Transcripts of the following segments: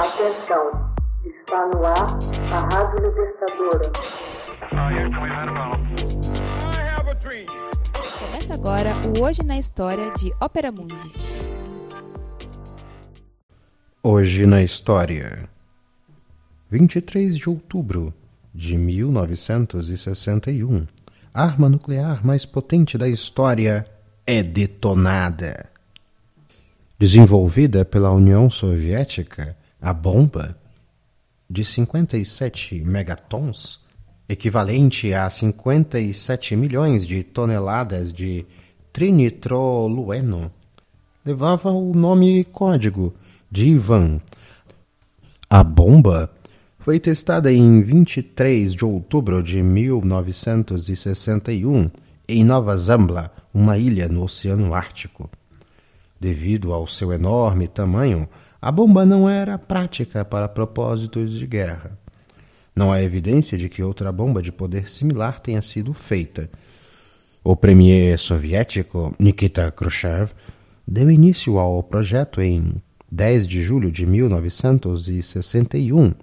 Atenção, está no ar a Rádio Libertadora. Começa agora o Hoje na História de Ópera Mundi. Hoje na História 23 de outubro de 1961 a arma nuclear mais potente da história é detonada. Desenvolvida pela União Soviética, a bomba de 57 megatons, equivalente a 57 milhões de toneladas de trinitrolueno, levava o nome código de Ivan. A bomba foi testada em 23 de outubro de 1961 em Nova Zambla, uma ilha no Oceano Ártico. Devido ao seu enorme tamanho, a bomba não era prática para propósitos de guerra. Não há evidência de que outra bomba de poder similar tenha sido feita. O premier soviético Nikita Khrushchev deu início ao projeto em 10 de julho de 1961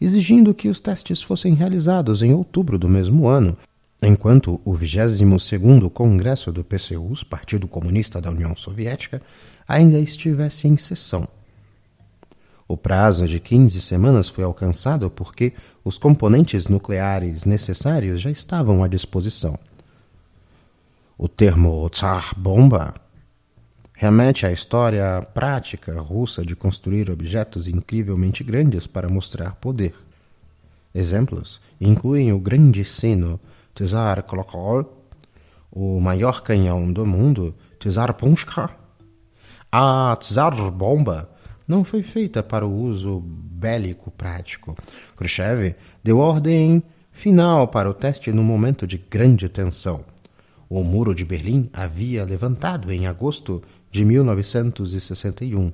exigindo que os testes fossem realizados em outubro do mesmo ano, enquanto o 22º Congresso do PCUS, Partido Comunista da União Soviética, ainda estivesse em sessão. O prazo de 15 semanas foi alcançado porque os componentes nucleares necessários já estavam à disposição. O termo Tsar Bomba remete à história prática russa de construir objetos incrivelmente grandes para mostrar poder. Exemplos incluem o grande sino Tsar Kolokol, o maior canhão do mundo Tsar Punchka. A Tsar Bomba não foi feita para o uso bélico prático. Khrushchev deu ordem final para o teste no momento de grande tensão. O muro de Berlim havia levantado em agosto de 1961.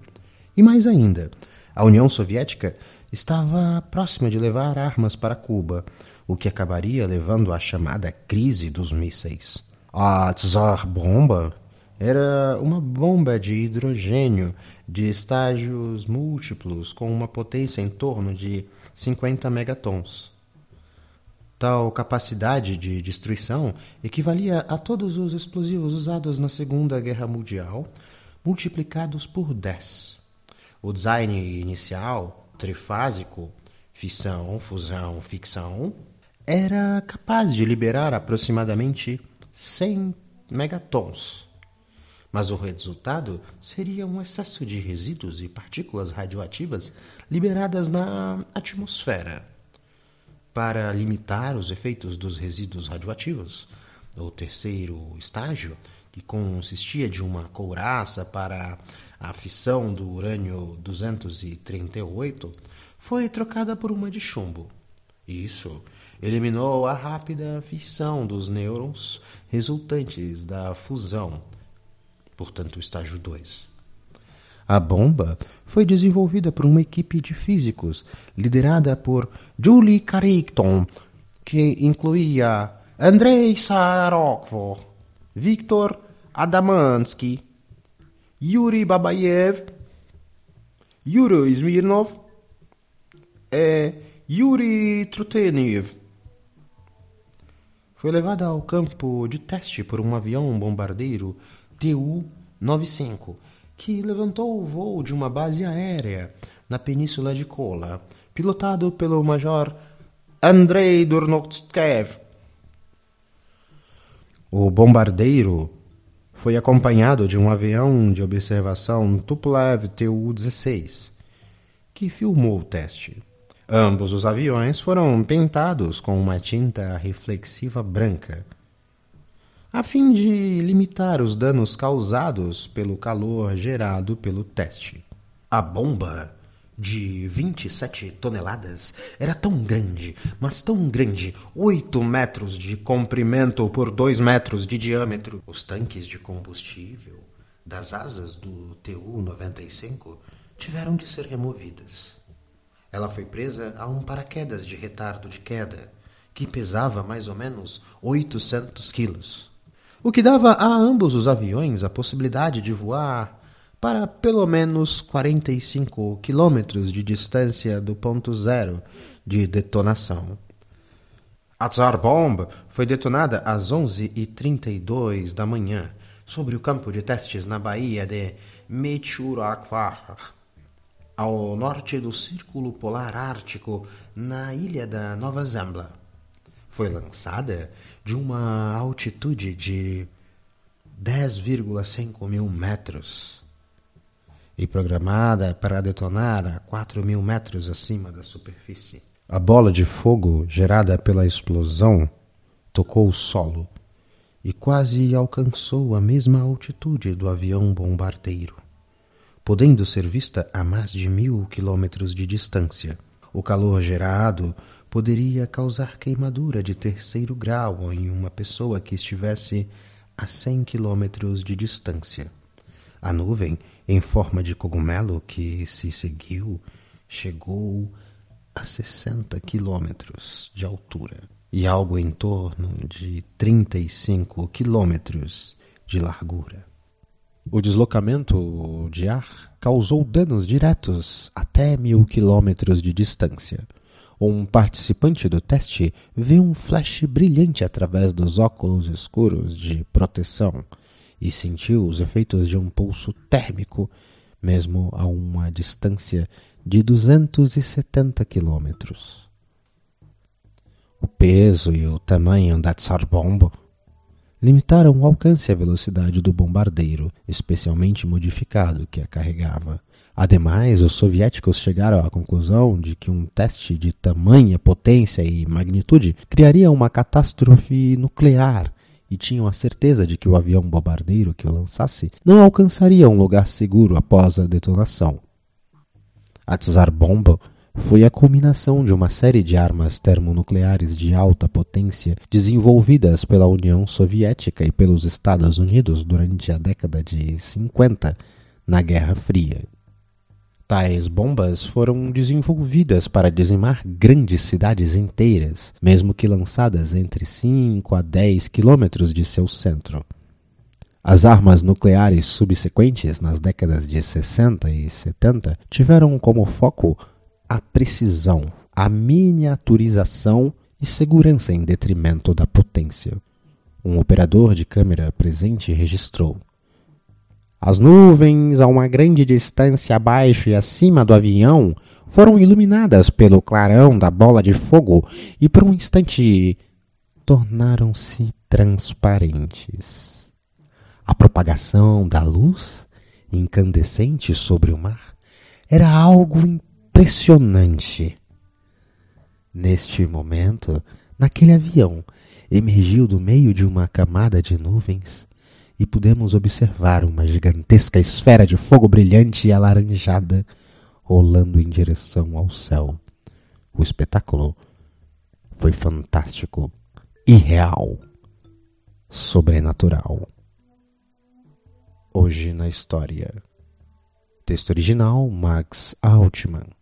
E mais ainda, a União Soviética estava próxima de levar armas para Cuba, o que acabaria levando à chamada crise dos mísseis. A Tsar Bomba era uma bomba de hidrogênio de estágios múltiplos com uma potência em torno de 50 megatons. Tal capacidade de destruição equivalia a todos os explosivos usados na Segunda Guerra Mundial, multiplicados por 10. O design inicial, trifásico, fissão, fusão, ficção, era capaz de liberar aproximadamente 100 megatons. Mas o resultado seria um excesso de resíduos e partículas radioativas liberadas na atmosfera. Para limitar os efeitos dos resíduos radioativos, o terceiro estágio que consistia de uma couraça para a fissão do urânio 238, foi trocada por uma de chumbo. Isso eliminou a rápida fissão dos nêurons resultantes da fusão, portanto, o estágio 2. A bomba foi desenvolvida por uma equipe de físicos liderada por Julie Carrington, que incluía Andrei Sarokov, Viktor Adamansky, Yuri Babayev, Yuri Smirnov e Yuri Truteniev. Foi levada ao campo de teste por um avião bombardeiro Tu-95, que levantou o voo de uma base aérea na península de Kola, pilotado pelo major Andrei Durnotskev. O bombardeiro foi acompanhado de um avião de observação Tupolev Tu-16, que filmou o teste. Ambos os aviões foram pintados com uma tinta reflexiva branca, a fim de limitar os danos causados pelo calor gerado pelo teste. A bomba de 27 toneladas era tão grande, mas tão grande, 8 metros de comprimento por 2 metros de diâmetro. Os tanques de combustível das asas do Tu-95 tiveram de ser removidas. Ela foi presa a um paraquedas de retardo de queda, que pesava mais ou menos 800 quilos, o que dava a ambos os aviões a possibilidade de voar para pelo menos 45 quilômetros de distância do ponto zero de detonação. A Tsar Bomb foi detonada às 11h32 da manhã sobre o campo de testes na Baía de Mechurakvar, ao norte do Círculo Polar Ártico, na ilha da Nova Zembla. Foi lançada de uma altitude de 10,5 mil metros e programada para detonar a 4 mil metros acima da superfície. A bola de fogo gerada pela explosão tocou o solo e quase alcançou a mesma altitude do avião bombardeiro, podendo ser vista a mais de mil quilômetros de distância. O calor gerado poderia causar queimadura de terceiro grau em uma pessoa que estivesse a 100 quilômetros de distância. A nuvem, em forma de cogumelo que se seguiu, chegou a 60 quilômetros de altura e algo em torno de 35 quilômetros de largura. O deslocamento de ar causou danos diretos até mil quilômetros de distância. Um participante do teste vê um flash brilhante através dos óculos escuros de proteção e sentiu os efeitos de um pulso térmico, mesmo a uma distância de 270 quilômetros. O peso e o tamanho da Tsar Bomb limitaram o alcance e a velocidade do bombardeiro, especialmente modificado, que a carregava. Ademais, os soviéticos chegaram à conclusão de que um teste de tamanha potência e magnitude criaria uma catástrofe nuclear e tinham a certeza de que o avião bombardeiro que o lançasse não alcançaria um lugar seguro após a detonação. A Tsar Bomba foi a culminação de uma série de armas termonucleares de alta potência desenvolvidas pela União Soviética e pelos Estados Unidos durante a década de 50 na Guerra Fria. Tais bombas foram desenvolvidas para dizimar grandes cidades inteiras, mesmo que lançadas entre 5 a 10 quilômetros de seu centro. As armas nucleares subsequentes, nas décadas de 60 e 70, tiveram como foco a precisão, a miniaturização e segurança em detrimento da potência. Um operador de câmera presente registrou as nuvens, a uma grande distância abaixo e acima do avião, foram iluminadas pelo clarão da bola de fogo e por um instante tornaram-se transparentes. A propagação da luz incandescente sobre o mar era algo impressionante. Neste momento, naquele avião, emergiu do meio de uma camada de nuvens e pudemos observar uma gigantesca esfera de fogo brilhante e alaranjada rolando em direção ao céu. O espetáculo foi fantástico, irreal, sobrenatural. Hoje na história. Texto original Max Altman.